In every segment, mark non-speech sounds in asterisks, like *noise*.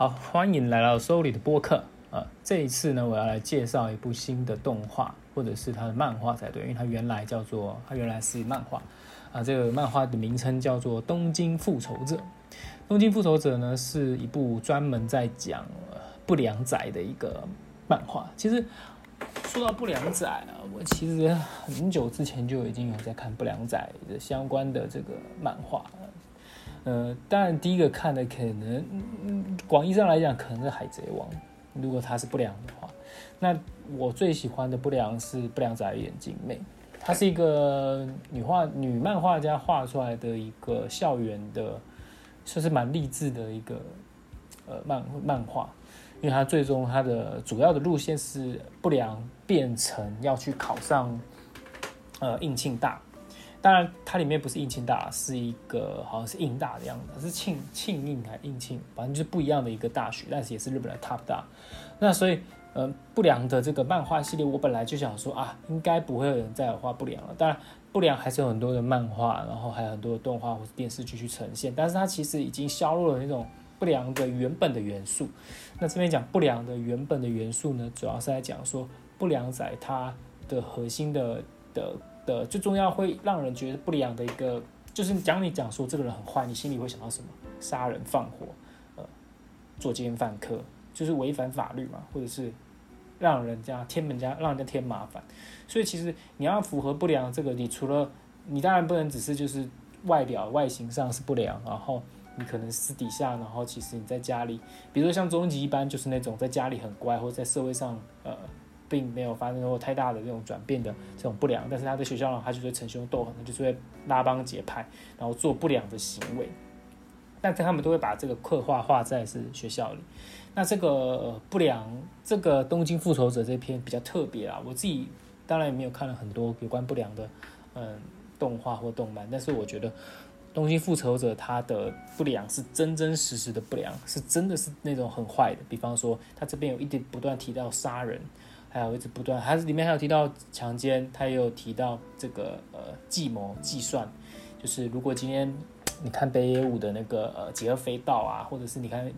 好，欢迎来到 Soli 的播客啊！这一次呢，我要来介绍一部新的动画，或者是它的漫画才对，因为它原来叫做它原来是漫画啊。这个漫画的名称叫做《东京复仇者》。《东京复仇者》呢，是一部专门在讲不良仔的一个漫画。其实说到不良仔啊，我其实很久之前就已经有在看不良仔的相关的这个漫画。呃，当然，第一个看的可能，广义上来讲，可能是海贼王。如果他是不良的话，那我最喜欢的不良是不良仔眼镜妹，她是一个女画女漫画家画出来的一个校园的，算是蛮励志的一个呃漫漫画，因为她最终她的主要的路线是不良变成要去考上呃应庆大。当然，它里面不是应庆大，是一个好像是应大的样子，是庆庆应还应庆，反正就是不一样的一个大学，但是也是日本的 top 大。那所以，嗯，不良的这个漫画系列，我本来就想说啊，应该不会有人再画不良了。当然，不良还是有很多的漫画，然后还有很多的动画或者电视剧去呈现，但是它其实已经削弱了那种不良的原本的元素。那这边讲不良的原本的元素呢，主要是在讲说不良仔它的核心的的。的最重要会让人觉得不良的一个，就是讲你讲说这个人很坏，你心里会想到什么？杀人放火，呃，作奸犯科，就是违反法律嘛，或者是让人家添人家让人家添麻烦。所以其实你要符合不良这个，你除了你当然不能只是就是外表外形上是不良，然后你可能私底下，然后其实你在家里，比如说像终极一般就是那种在家里很乖，或者在社会上呃。并没有发生过太大的这种转变的这种不良，但是他在学校呢，他就会逞凶斗狠，就是会拉帮结派，然后做不良的行为。但他们都会把这个刻画画在是学校里。那这个不良，这个东京复仇者这篇比较特别啊。我自己当然也没有看了很多有关不良的嗯动画或动漫，但是我觉得东京复仇者他的不良是真真实实的不良，是真的是那种很坏的。比方说，他这边有一点不断提到杀人。还有一直不断，还是里面还有提到强奸，他也有提到这个呃计谋计算，就是如果今天你看北野武的那个呃《极恶飞盗》啊，或者是你看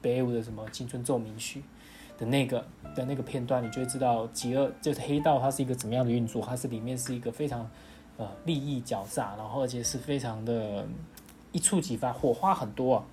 北野武的什么《青春奏鸣曲》的那个的那个片段，你就会知道极恶就是黑道它是一个怎么样的运作，它是里面是一个非常呃利益狡诈，然后而且是非常的一触即发，火花很多啊。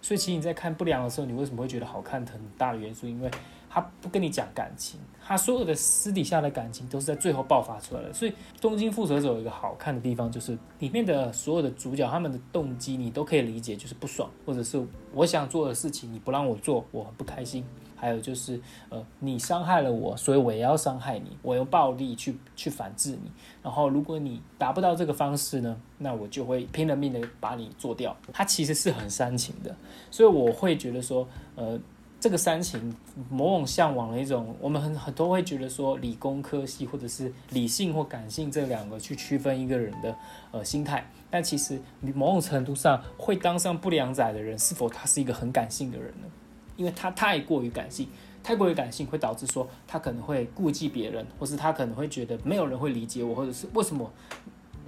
所以其实你在看不良的时候，你为什么会觉得好看？很大的元素，因为。他不跟你讲感情，他所有的私底下的感情都是在最后爆发出来的。所以《东京复仇者》有一个好看的地方，就是里面的所有的主角他们的动机你都可以理解，就是不爽，或者是我想做的事情你不让我做，我很不开心。还有就是呃，你伤害了我，所以我也要伤害你，我用暴力去去反制你。然后如果你达不到这个方式呢，那我就会拼了命的把你做掉。他其实是很煽情的，所以我会觉得说呃。这个煽情，某种向往的一种，我们很很多会觉得说，理工科系或者是理性或感性这两个去区分一个人的呃心态，但其实某种程度上会当上不良仔的人，是否他是一个很感性的人呢？因为他太过于感性，太过于感性会导致说他可能会顾忌别人，或是他可能会觉得没有人会理解我，或者是为什么？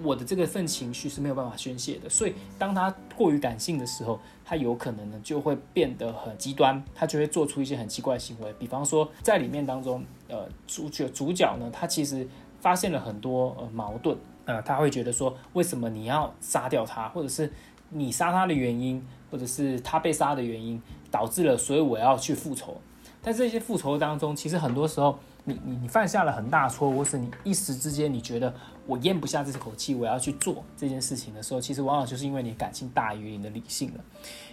我的这个份情绪是没有办法宣泄的，所以当他过于感性的时候，他有可能呢就会变得很极端，他就会做出一些很奇怪的行为。比方说，在里面当中，呃，主角主角呢，他其实发现了很多呃矛盾，呃，他会觉得说，为什么你要杀掉他，或者是你杀他的原因，或者是他被杀的原因，导致了，所以我要去复仇。在这些复仇当中，其实很多时候。你你你犯下了很大错，或是你一时之间你觉得我咽不下这口气，我要去做这件事情的时候，其实往往就是因为你感性大于你的理性了。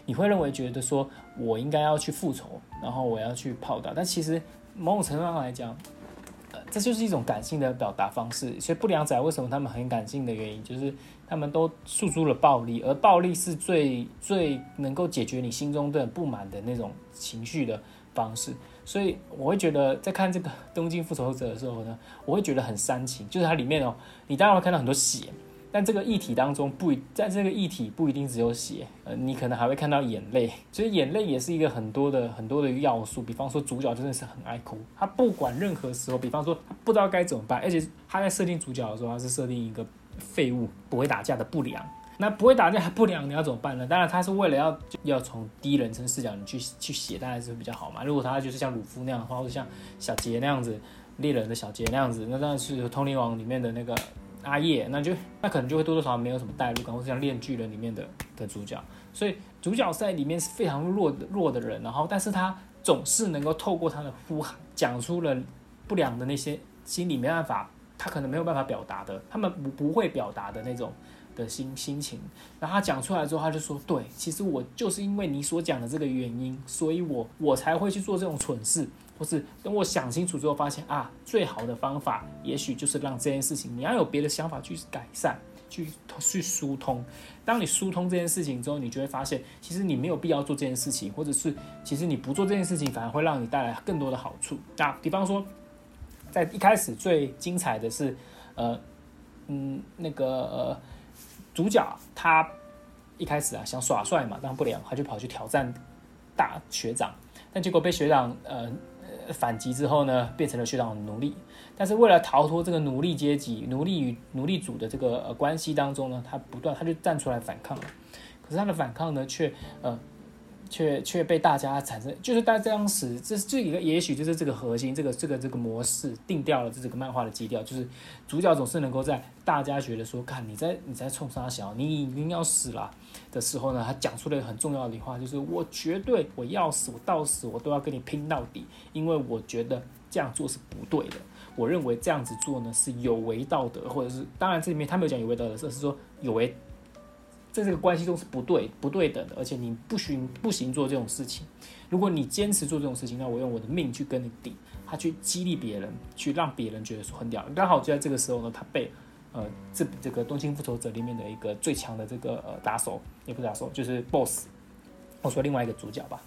你会认为觉得说我应该要去复仇，然后我要去炮打，但其实某种程度上来讲，呃，这就是一种感性的表达方式。所以不良仔为什么他们很感性的原因，就是他们都诉诸了暴力，而暴力是最最能够解决你心中的不满的那种情绪的方式。所以我会觉得，在看这个《东京复仇者》的时候呢，我会觉得很煽情。就是它里面哦，你当然会看到很多血，但这个议题当中不在这个议题不一定只有血，呃，你可能还会看到眼泪。所以眼泪也是一个很多的很多的要素。比方说，主角真的是很爱哭，他不管任何时候，比方说不知道该怎么办，而且他在设定主角的时候，他是设定一个废物、不会打架的不良。那不会打架还不良你要怎么办呢？当然他是为了要要从第一人称视角你去去写，当然是比较好嘛。如果他就是像鲁夫那样的话，或者像小杰那样子，猎人的小杰那样子，那当然是《通灵王》里面的那个阿叶，那就那可能就会多多少少没有什么代入感，或者像《炼巨人》里面的的主角。所以主角在里面是非常弱弱的人，然后但是他总是能够透过他的呼喊，讲出了不良的那些心里没办法，他可能没有办法表达的，他们不不会表达的那种。的心心情，然后他讲出来之后，他就说：“对，其实我就是因为你所讲的这个原因，所以我我才会去做这种蠢事，或是等我想清楚之后，发现啊，最好的方法也许就是让这件事情，你要有别的想法去改善，去去疏通。当你疏通这件事情之后，你就会发现，其实你没有必要做这件事情，或者是其实你不做这件事情，反而会让你带来更多的好处。那比方说，在一开始最精彩的是，呃，嗯，那个呃。”主角他一开始啊想耍帅嘛，当不良，他就跑去挑战大学长，但结果被学长呃反击之后呢，变成了学长的奴隶。但是为了逃脱这个奴隶阶级、奴隶与奴隶主的这个呃关系当中呢，他不断他就站出来反抗了。可是他的反抗呢，却呃。却却被大家产生，就是大家当时这这一个也许就是这个核心，这个这个这个模式定掉了这个漫画的基调，就是主角总是能够在大家觉得说，看你在你在冲杀小，你已经要死了的时候呢，他讲出了一个很重要的话，就是我绝对我要死，我到死我都要跟你拼到底，因为我觉得这样做是不对的，我认为这样子做呢是有违道德，或者是当然这里面他没有讲有违道德，而是说有违。在这个关系中是不对、不对等的，而且你不行、不行做这种事情。如果你坚持做这种事情，那我用我的命去跟你顶，他去激励别人，去让别人觉得说很屌。刚好就在这个时候呢，他被呃这这个《东京复仇者》里面的一个最强的这个呃打手，也不是打手，就是 BOSS，我说另外一个主角吧，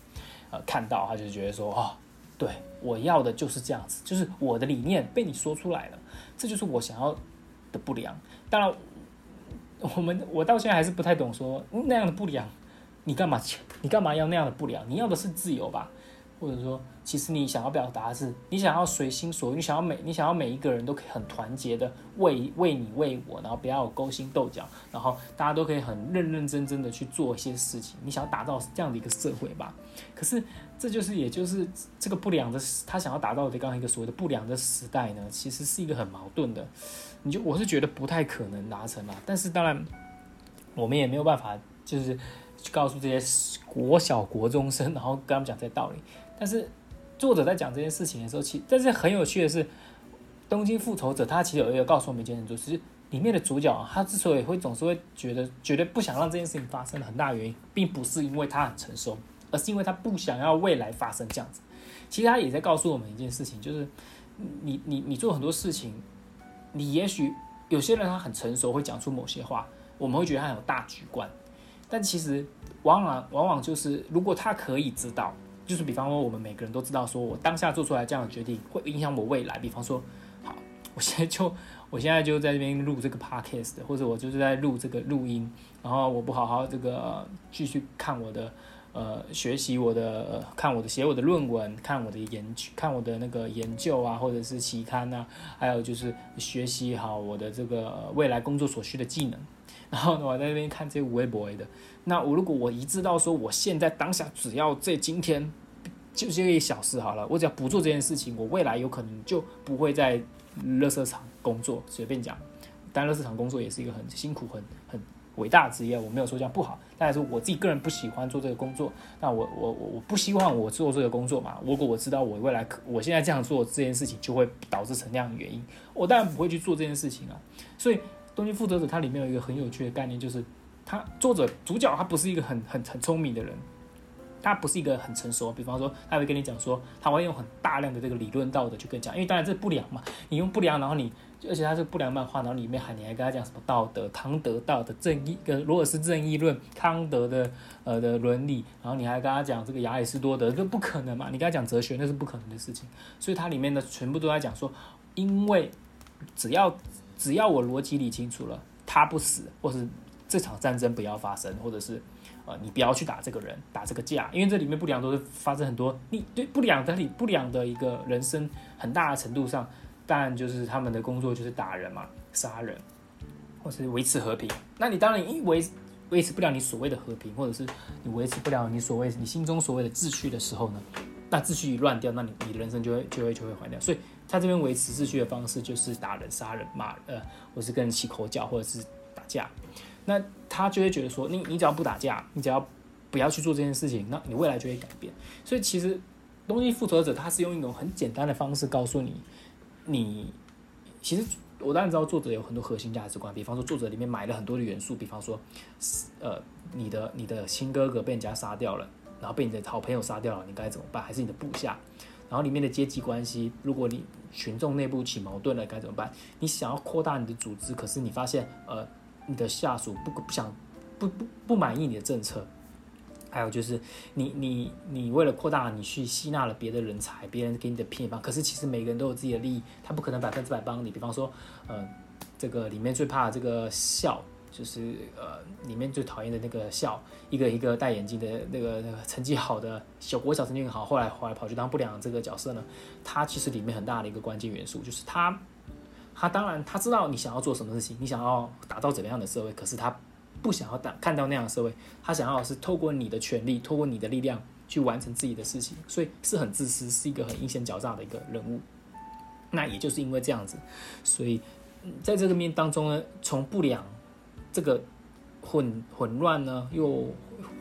呃看到他就觉得说哦，对我要的就是这样子，就是我的理念被你说出来了，这就是我想要的不良。当然。我们我到现在还是不太懂，说那样的不良，你干嘛？你干嘛要那样的不良？你要的是自由吧？或者说，其实你想要表达的是，你想要随心所欲，你想要每你想要每一个人都可以很团结的为为你为我，然后不要有勾心斗角，然后大家都可以很认认真真的去做一些事情。你想要打造这样的一个社会吧？可是这就是也就是这个不良的，他想要达到的刚刚一个所谓的不良的时代呢，其实是一个很矛盾的。你就我是觉得不太可能达成啦，但是当然我们也没有办法，就是去告诉这些国小国中生，然后跟他们讲这些道理。但是作者在讲这件事情的时候，其但是很有趣的是，《东京复仇者》他其实有一个告诉我们一件事，就是里面的主角他之所以会总是会觉得绝对不想让这件事情发生的很大原因，并不是因为他很成熟，而是因为他不想要未来发生这样子。其实他也在告诉我们一件事情，就是你你你做很多事情。你也许有些人他很成熟，会讲出某些话，我们会觉得他有大局观，但其实往往往往就是，如果他可以知道，就是比方说我们每个人都知道，说我当下做出来这样的决定会影响我未来。比方说，好，我现在就我现在就在这边录这个 podcast，或者我就是在录这个录音，然后我不好好这个继续看我的。呃，学习我的，看我的写我的论文，看我的研究，看我的那个研究啊，或者是期刊啊，还有就是学习好我的这个未来工作所需的技能。*laughs* 然后呢，我在那边看这些无微博的。那我如果我一知道说，我现在当下只要这今天就这一小时好了，我只要不做这件事情，我未来有可能就不会在乐色场工作。随便讲，但乐色场工作也是一个很辛苦、很很。伟大职业，我没有说这样不好，但是我自己个人不喜欢做这个工作。那我我我我不希望我做这个工作嘛。如果我知道我未来可我现在这样做这件事情就会导致成那样的原因，我当然不会去做这件事情啊。所以《东京负责者》它里面有一个很有趣的概念，就是他作者主角他不是一个很很很聪明的人。他不是一个很成熟，比方说，他会跟你讲说，他会用很大量的这个理论道德去跟你讲，因为当然这不良嘛，你用不良，然后你，而且他是不良漫画，然后里面还你还跟他讲什么道德、康德道的正义，跟罗尔斯正义论、康德的呃的伦理，然后你还跟他讲这个亚里士多德，这不可能嘛，你跟他讲哲学那是不可能的事情，所以它里面的全部都在讲说，因为只要只要我逻辑理清楚了，他不死，或是这场战争不要发生，或者是。呃，你不要去打这个人，打这个架，因为这里面不良都是发生很多，你对不良的里不良的一个人生很大的程度上，当然就是他们的工作就是打人嘛，杀人，或是维持和平。那你当然因为维持不了你所谓的和平，或者是你维持不了你所谓你心中所谓的秩序的时候呢，那秩序一乱掉，那你你的人生就会就会就会坏掉。所以他这边维持秩序的方式就是打人、杀人、骂呃，或是跟人起口角，或者是打架。那他就会觉得说，你你只要不打架，你只要不要去做这件事情，那你未来就会改变。所以其实东西复仇者他是用一种很简单的方式告诉你，你其实。我当然知道作者有很多核心价值观，比方说作者里面买了很多的元素，比方说，呃，你的你的亲哥哥被人家杀掉了，然后被你的好朋友杀掉了，你该怎么办？还是你的部下？然后里面的阶级关系，如果你群众内部起矛盾了，该怎么办？你想要扩大你的组织，可是你发现，呃，你的下属不不想不不不满意你的政策。还有就是，你你你为了扩大，你去吸纳了别的人才，别人给你的偏方，可是其实每个人都有自己的利益，他不可能百分之百帮你。比方说，呃，这个里面最怕这个笑，就是呃里面最讨厌的那个笑，一个一个戴眼镜的那个那个成绩好的小国小成绩很好，后来后来跑去当不良这个角色呢，他其实里面很大的一个关键元素就是他，他当然他知道你想要做什么事情，你想要打造怎么样的社会，可是他。不想要打看到那样的社会，他想要是透过你的权利，透过你的力量去完成自己的事情，所以是很自私，是一个很阴险狡诈的一个人物。那也就是因为这样子，所以在这个面当中呢，从不良这个混混乱呢又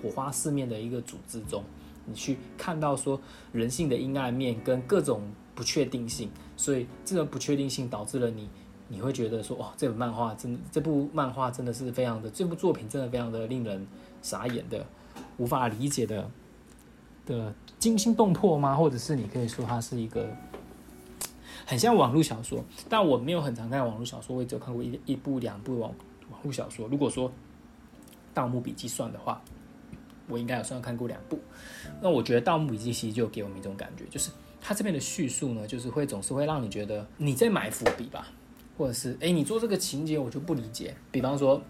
火花四面的一个组织中，你去看到说人性的阴暗面跟各种不确定性，所以这种不确定性导致了你。你会觉得说，哇，这本漫画真，这部漫画真的是非常的，这部作品真的非常的令人傻眼的，无法理解的的惊心动魄吗？或者是你可以说它是一个很像网络小说，但我没有很常看网络小说，我也只有看过一一部两部网网络小说。如果说《盗墓笔记》算的话，我应该有算看过两部。那我觉得《盗墓笔记》其实就给我们一种感觉，就是它这边的叙述呢，就是会总是会让你觉得你在埋伏笔吧。或者是哎，你做这个情节我就不理解。比方说，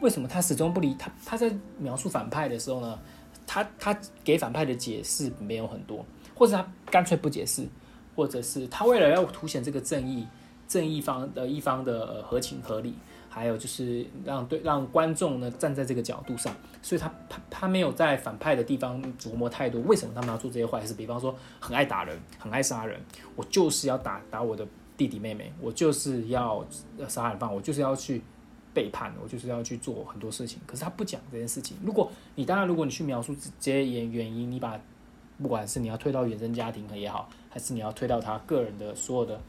为什么他始终不理他？他在描述反派的时候呢，他他给反派的解释没有很多，或者他干脆不解释，或者是他为了要凸显这个正义正义方的一方的合情合理，还有就是让对让观众呢站在这个角度上，所以他他他没有在反派的地方琢磨太多。为什么他们要做这些坏事？比方说，很爱打人，很爱杀人，我就是要打打我的。弟弟妹妹，我就是要杀人犯，我就是要去背叛，我就是要去做很多事情。可是他不讲这件事情。如果你当然，如果你去描述这些原原因，你把不管是你要推到原生家庭也好，还是你要推到他个人的所有的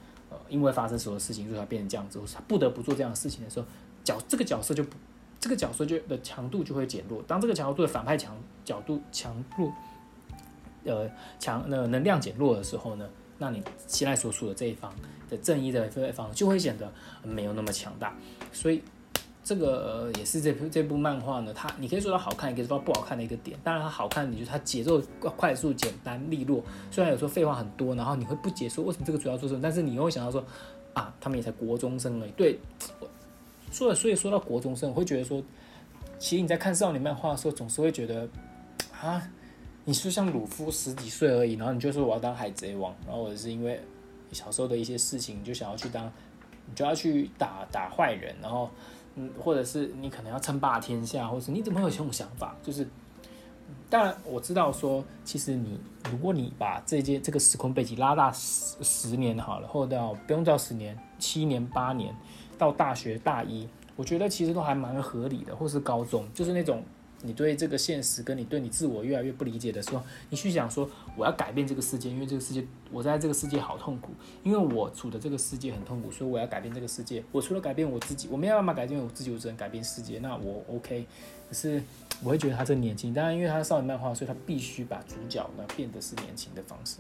因为发生所有事情，所以他变成这样子，他不得不做这样的事情的时候，角这个角色就不，这个角色就的强度就会减弱。当这个强度的反派强角度强弱，呃强那能量减弱的时候呢？那你现在所处的这一方的正义的这一方就会显得没有那么强大，所以这个也是这部这部漫画呢，它你可以说它好看，也可以说它不好看的一个点。当然它好看，你觉得它节奏快速、简单利落，虽然有时候废话很多，然后你会不解说为什么这个主要做什么，但是你又会想到说啊，他们也才国中生而已。对，说了，所以说到国中生，我会觉得说，其实你在看少年漫画的时候，总是会觉得啊。你是像鲁夫十几岁而已，然后你就说我要当海贼王，然后或者是因为小时候的一些事情，你就想要去当，你就要去打打坏人，然后嗯，或者是你可能要称霸天下，或者是你怎么会有这种想法？就是，当然我知道说，其实你如果你把这件这个时空背景拉大十十年好了，或者到不用到十年，七年八年到大学大一，我觉得其实都还蛮合理的，或是高中，就是那种。你对这个现实跟你对你自我越来越不理解的时候，你去想说我要改变这个世界，因为这个世界我在这个世界好痛苦，因为我处的这个世界很痛苦，所以我要改变这个世界。我除了改变我自己，我没有办法改变我自己，我只能改变世界。那我 OK，可是我会觉得他这年轻，当然因为他少年漫画，所以他必须把主角呢变得是年轻的方式。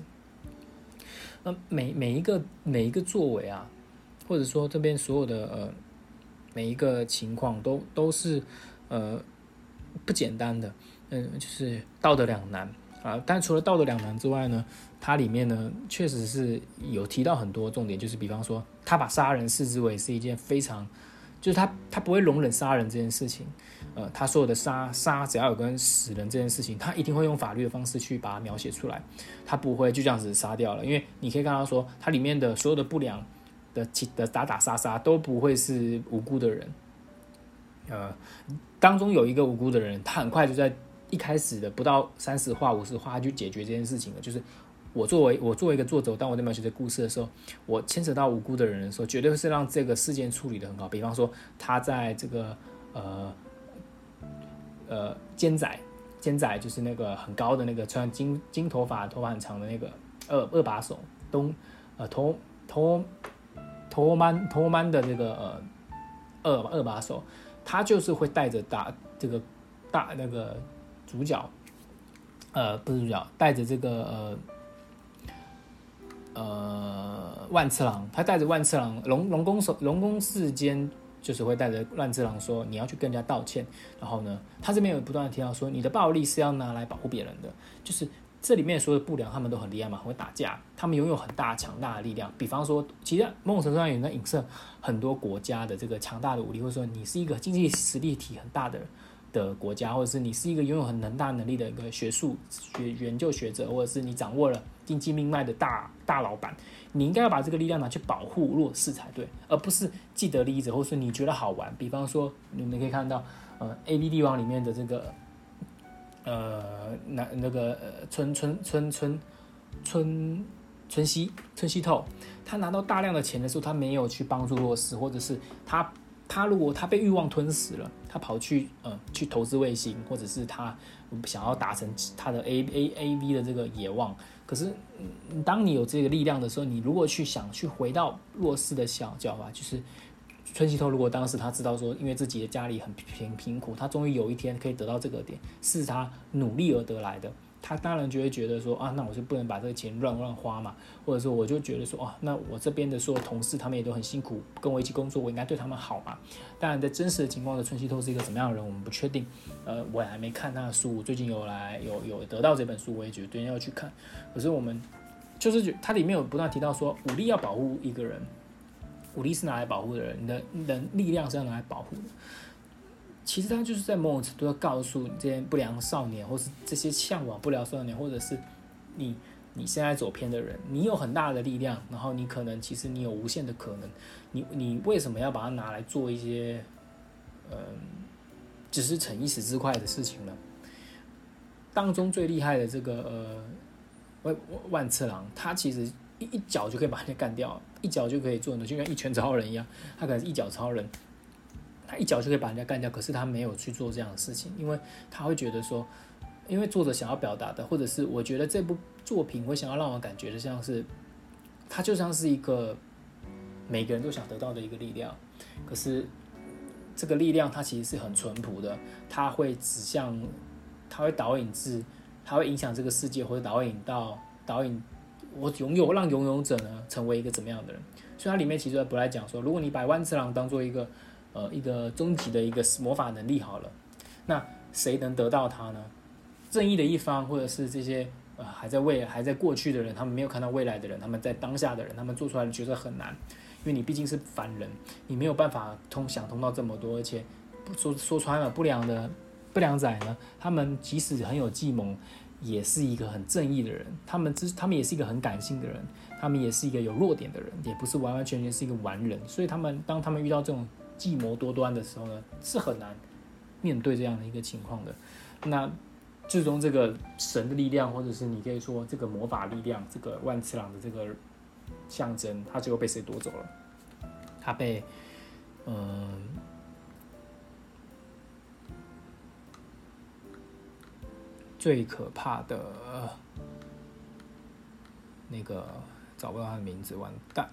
那每每一个每一个作为啊，或者说这边所有的呃每一个情况都都是呃。不简单的，嗯，就是道德两难啊。但除了道德两难之外呢，它里面呢确实是有提到很多重点，就是比方说，他把杀人视之为是一件非常，就是他他不会容忍杀人这件事情。呃，他所有的杀杀只要有跟死人这件事情，他一定会用法律的方式去把它描写出来，他不会就这样子杀掉了。因为你可以看到说，它里面的所有的不良的的打打杀杀都不会是无辜的人。呃，当中有一个无辜的人，他很快就在一开始的不到三十话、五十话就解决这件事情了。就是我作为我作为一个作者，当我在描写这故事的时候，我牵扯到无辜的人的时候，绝对是让这个事件处理的很好。比方说，他在这个呃呃奸仔，奸仔就是那个很高的那个穿金金头发、头发很长的那个二二把手东呃头头头曼头曼的这个呃二二把手。他就是会带着大这个大那个主角，呃，不是主角，带着这个呃呃万次郎，他带着万次郎龙龙宫手龙宫世间，就是会带着万次郎说你要去跟人家道歉，然后呢，他这边有不断的提到说你的暴力是要拿来保护别人的，就是。这里面所有的不良，他们都很厉害嘛，很会打架，他们拥有很大强大的力量。比方说，其实某种程度上也在影射很多国家的这个强大的武力，或者说你是一个经济实力体很大的的国家，或者是你是一个拥有很能大能力的一个学术学研究学者，或者是你掌握了经济命脉的大大老板，你应该要把这个力量拿去保护弱势才对，而不是既得利益者，或是你觉得好玩。比方说，你们可以看到，呃，A B 帝王里面的这个。呃，那那个呃，春春春春春春熙春熙透，他拿到大量的钱的时候，他没有去帮助弱势，或者是他他如果他被欲望吞噬了，他跑去呃去投资卫星，或者是他想要达成他的 A A A V 的这个野望，可是当你有这个力量的时候，你如果去想去回到弱势的小角吧，就是。春熙透如果当时他知道说，因为自己的家里很贫贫苦，他终于有一天可以得到这个点，是他努力而得来的，他当然就会觉得说啊，那我就不能把这个钱乱乱花嘛，或者说我就觉得说啊，那我这边的所有同事他们也都很辛苦，跟我一起工作，我应该对他们好嘛。当然，在真实的情况的春熙透是一个什么样的人，我们不确定。呃，我还没看他的书，最近有来有有得到这本书，我也绝对要去看。可是我们就是觉，它里面有不断提到说，武力要保护一个人。武力是拿来保护的人，你的人力量是要拿来保护的。其实他就是在某种程度要告诉这些不良少年，或是这些向往不良少年，或者是你你现在走偏的人，你有很大的力量，然后你可能其实你有无限的可能，你你为什么要把它拿来做一些嗯，只是逞一时之快的事情呢？当中最厉害的这个呃万万次郎，他其实。一脚就可以把人家干掉，一脚就可以做的，就像一拳超人一样。他可能是一脚超人，他一脚就可以把人家干掉。可是他没有去做这样的事情，因为他会觉得说，因为作者想要表达的，或者是我觉得这部作品会想要让我感觉的，像是他就像是一个每个人都想得到的一个力量。可是这个力量它其实是很淳朴的，它会指向，它会导引至，它会影响这个世界，或者导引到导引。我拥有让拥有者呢成为一个怎么样的人？所以它里面其实不来讲说，如果你把万次郎当做一个呃一个终极的一个魔法能力好了，那谁能得到它呢？正义的一方，或者是这些呃还在未还在过去的人，他们没有看到未来的人，他们在当下的人，他们做出来的决策很难，因为你毕竟是凡人，你没有办法通想通到这么多，而且说说穿了，不良的不良仔呢，他们即使很有计谋。也是一个很正义的人，他们之他们也是一个很感性的人，他们也是一个有弱点的人，也不是完完全全是一个完人，所以他们当他们遇到这种计谋多端的时候呢，是很难面对这样的一个情况的。那最终这个神的力量，或者是你可以说这个魔法力量，这个万次郎的这个象征，他最后被谁夺走了？他被嗯。最可怕的那个找不到他的名字，完蛋！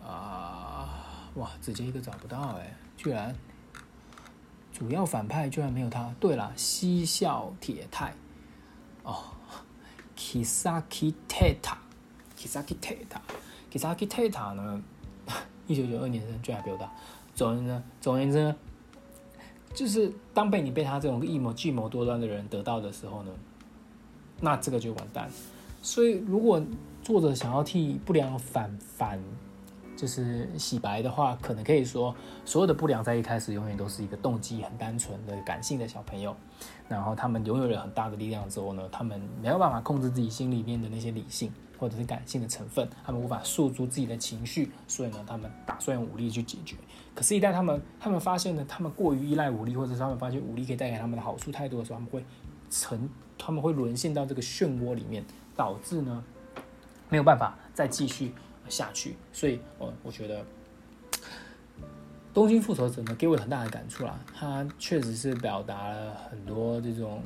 啊，哇，直接一个找不到哎，居然主要反派居然没有他。对了，嬉笑铁太哦，Kisaki Teta，Kisaki Teta，Kisaki Teta 呢？*laughs* 一九九二年生，居然比我大。总而言之，总而言之。就是当被你被他这种一谋计谋多端的人得到的时候呢，那这个就完蛋。所以如果作者想要替不良反反，就是洗白的话，可能可以说，所有的不良在一开始永远都是一个动机很单纯的感性的小朋友，然后他们拥有了很大的力量之后呢，他们没有办法控制自己心里面的那些理性或者是感性的成分，他们无法诉诸自己的情绪，所以呢，他们打算用武力去解决。可是，一旦他们他们发现呢，他们过于依赖武力，或者是他们发现武力可以带给他们的好处太多的时候，他们会沉，他们会沦陷到这个漩涡里面，导致呢没有办法再继续下去。所以，我我觉得《东京复仇者》呢，给我很大的感触啦。他确实是表达了很多这种，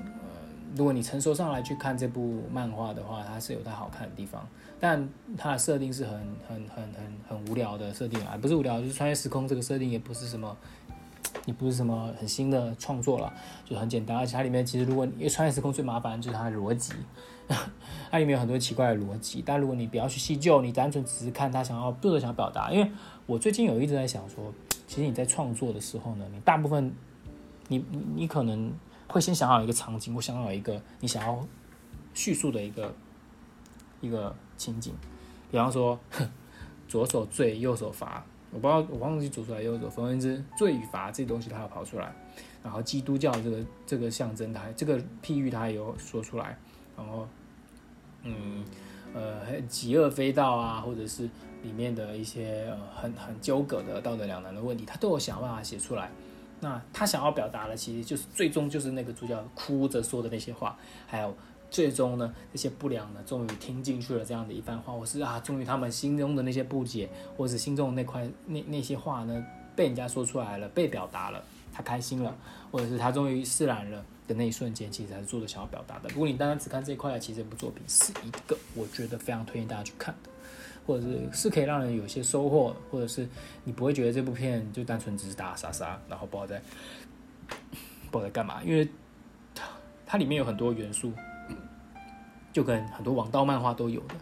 如果你成熟上来去看这部漫画的话，它是有它好看的地方。但它的设定是很很很很很无聊的设定啊，不是无聊，就是穿越时空这个设定也不是什么。*tsk* 也不是什么很新的创作了，就很简单，而且它里面其实如果因为穿越时空最麻烦就是它的逻辑，*laughs* 它里面有很多奇怪的逻辑。但如果你不要去细究，你单纯只是看他想要作者想表达。因为我最近有一直在想说，其实你在创作的时候呢，你大部分你你你可能会先想好一个场景，或想好一个你想要叙述的一个一个情景，比方说 *laughs* 左手罪，右手罚。我不知道，我忘记左手来右手。总而言之，罪与罚这东西它要跑出来，然后基督教这个这个象征，它这个譬喻它也有说出来，然后嗯呃极恶非道啊，或者是里面的一些很很纠葛的道德两难的问题，他都有想办法写出来。那他想要表达的，其实就是最终就是那个主角哭着说的那些话，还有。最终呢，那些不良呢，终于听进去了这样的一番话，我是啊，终于他们心中的那些不解，或者心中的那块那那些话呢，被人家说出来了，被表达了，他开心了，或者是他终于释然了的那一瞬间，其实才是作者想要表达的。如果你单单只看这一块，其实这部作品是一个我觉得非常推荐大家去看的，或者是是可以让人有些收获，或者是你不会觉得这部片就单纯只是打打杀杀，然后不知道在不知道在干嘛，因为它它里面有很多元素。就跟很多王道漫画都有的，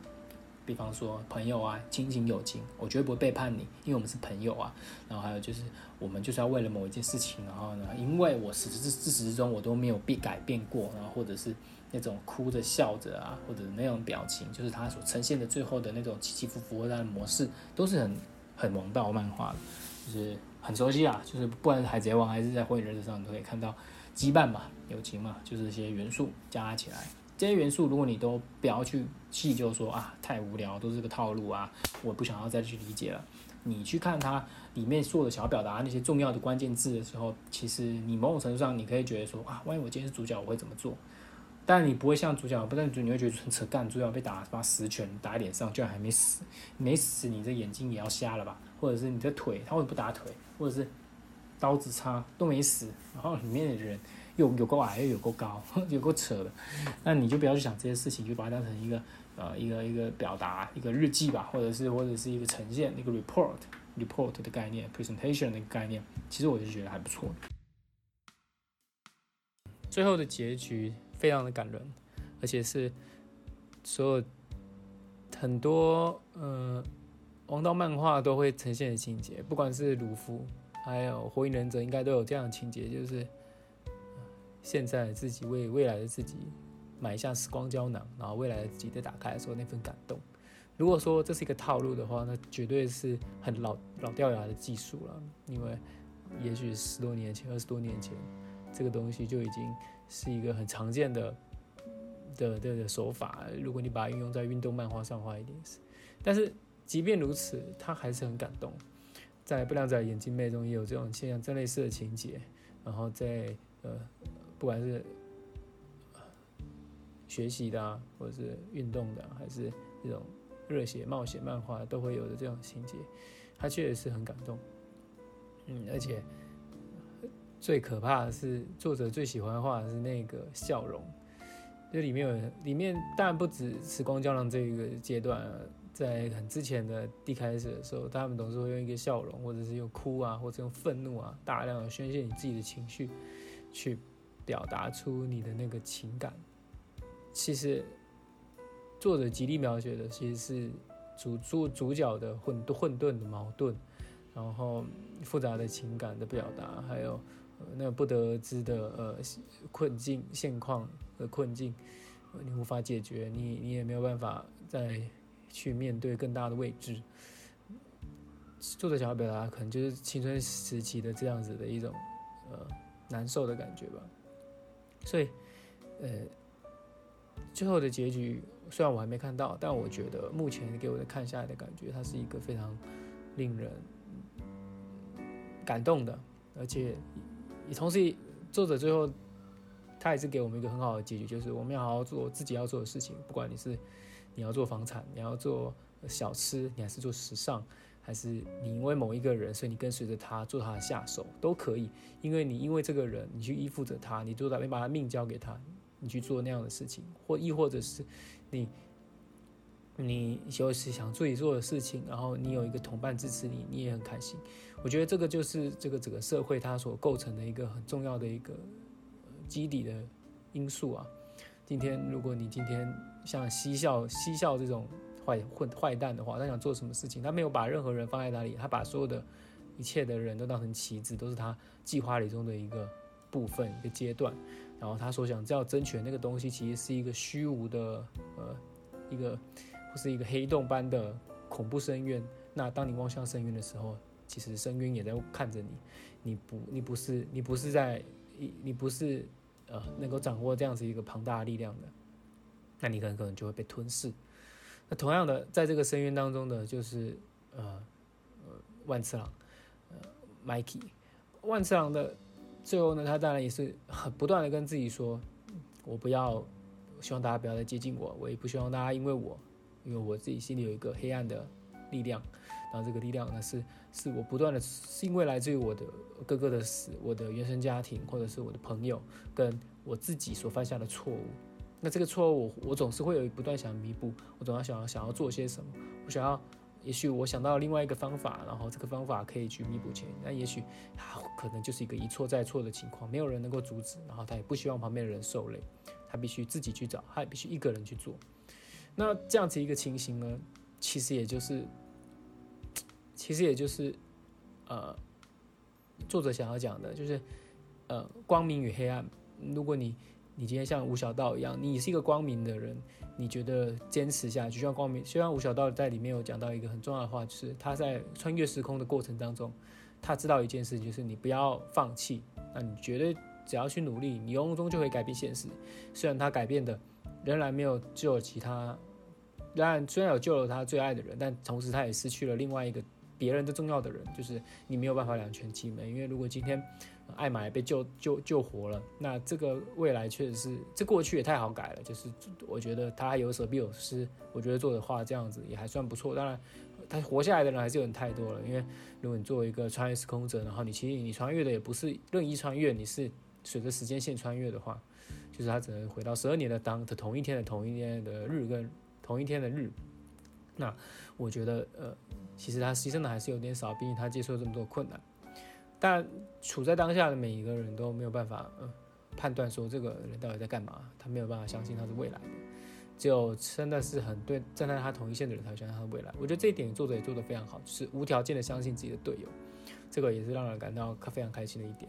比方说朋友啊，亲情友情，我绝对不会背叛你，因为我们是朋友啊。然后还有就是，我们就是要为了某一件事情，然后呢，因为我始至至始至终我都没有变改变过，然后或者是那种哭着笑着啊，或者那种表情，就是他所呈现的最后的那种起起伏伏的模式，都是很很王道漫画的，就是很熟悉啊。就是不管是海贼王还是在火影忍者上，你都可以看到羁绊嘛，友情嘛，就是这些元素加起来。这些元素，如果你都不要去细究，说啊太无聊，都是个套路啊，我不想要再去理解了。你去看它里面做的想表达那些重要的关键字的时候，其实你某种程度上你可以觉得说啊，万一我今天是主角，我会怎么做？但你不会像主角，不但主你会觉得很扯干，主角被打把十拳打在脸上，居然还没死，没死，你这眼睛也要瞎了吧？或者是你的腿，他为什么不打腿？或者是刀子插都没死，然后里面的人。又有够矮又有够高，*laughs* 有够扯的，那你就不要去想这些事情，就把它当成一个呃一个一个表达一个日记吧，或者是或者是一个呈现一个 report report 的概念 presentation 的概念，其实我就觉得还不错。最后的结局非常的感人，而且是所有很多呃王道漫画都会呈现的情节，不管是鲁夫还有火影忍者，应该都有这样的情节，就是。现在自己为未来的自己买下时光胶囊，然后未来的自己在打开的时候那份感动。如果说这是一个套路的话，那绝对是很老老掉牙的技术了。因为也许十多年前、二十多年前，这个东西就已经是一个很常见的的的手法。如果你把它运用在运动漫画上的话，一定是。但是即便如此，他还是很感动。在《不良仔眼镜妹》中也有这种现象，这类似的情节。然后在呃。不管是学习的啊，或者是运动的，还是这种热血冒险漫画，都会有的这种情节，它确实是很感动。嗯，而且最可怕的是，作者最喜欢画的是那个笑容。就里面有，里面当然不止时光胶囊这一个阶段，在很之前的一开始的时候，他们总是会用一个笑容，或者是用哭啊，或者用愤怒啊，大量的宣泄你自己的情绪，去。表达出你的那个情感，其实作者极力描写的其实是主主主角的混混沌的矛盾，然后复杂的情感的表达，还有那不得而知的呃困境现况的困境，你无法解决，你你也没有办法再去面对更大的未知。作者想要表达可能就是青春时期的这样子的一种呃难受的感觉吧。所以，呃，最后的结局虽然我还没看到，但我觉得目前给我的看下来的感觉，它是一个非常令人感动的，而且也同时作者最后他也是给我们一个很好的结局，就是我们要好好做自己要做的事情，不管你是你要做房产，你要做小吃，你还是做时尚。还是你因为某一个人，所以你跟随着他做他的下手都可以，因为你因为这个人，你去依附着他，你做到你把他命交给他，你去做那样的事情，或亦或者是你你有时想自己做的事情，然后你有一个同伴支持你，你也很开心。我觉得这个就是这个整个社会它所构成的一个很重要的一个基底的因素啊。今天如果你今天像嬉笑嬉笑这种。坏混坏蛋的话，他想做什么事情，他没有把任何人放在哪里，他把所有的一切的人都当成棋子，都是他计划里中的一个部分、一个阶段。然后他所想要争取的那个东西，其实是一个虚无的，呃，一个是一个黑洞般的恐怖深渊。那当你望向深渊的时候，其实深渊也在看着你。你不，你不是，你不是在，你你不是呃能够掌握这样子一个庞大的力量的，那你可能可能就会被吞噬。那同样的，在这个深渊当中的就是呃呃万次郎，呃 Mikey，万次郎的最后呢，他当然也是很不断的跟自己说，我不要，希望大家不要再接近我，我也不希望大家因为我，因为我自己心里有一个黑暗的力量，然后这个力量呢是是我不断的，是因为来自于我的哥哥的死，我的原生家庭，或者是我的朋友跟我自己所犯下的错误。那这个错误，我我总是会有不断想弥补，我总要想要想要做些什么，我想要，也许我想到另外一个方法，然后这个方法可以去弥补前，那也许他可能就是一个一错再错的情况，没有人能够阻止，然后他也不希望旁边的人受累，他必须自己去找，他也必须一个人去做。那这样子一个情形呢，其实也就是，*tsk* 其实也就是，呃，作者想要讲的就是，呃，光明与黑暗，如果你。你今天像吴小道一样，你是一个光明的人，你觉得坚持下去，就像光明。虽然吴小道在里面有讲到一个很重要的话，就是他在穿越时空的过程当中，他知道一件事，就是你不要放弃。那你绝对只要去努力，你终终就会改变现实。虽然他改变的仍然没有救其他，当然虽然有救了他最爱的人，但同时他也失去了另外一个。别人的重要的人，就是你没有办法两全其美。因为如果今天艾玛也被救救救活了，那这个未来确实是这过去也太好改了。就是我觉得他有舍必有失，我觉得做的话这样子也还算不错。当然，他活下来的人还是有点太多了。因为如果你作为一个穿越时空者，然后你其实你穿越的也不是任意穿越，你是随着时间线穿越的话，就是他只能回到十二年的当的同一天的同一天的日跟同一天的日。那我觉得呃。其实他牺牲的还是有点少，毕竟他接受这么多困难。但处在当下的每一个人都没有办法，呃，判断说这个人到底在干嘛。他没有办法相信他是未来的，只有真的是很对站在他同一线的人才相信他的未来。我觉得这一点作者也做得非常好，就是无条件的相信自己的队友，这个也是让人感到非常开心的一点。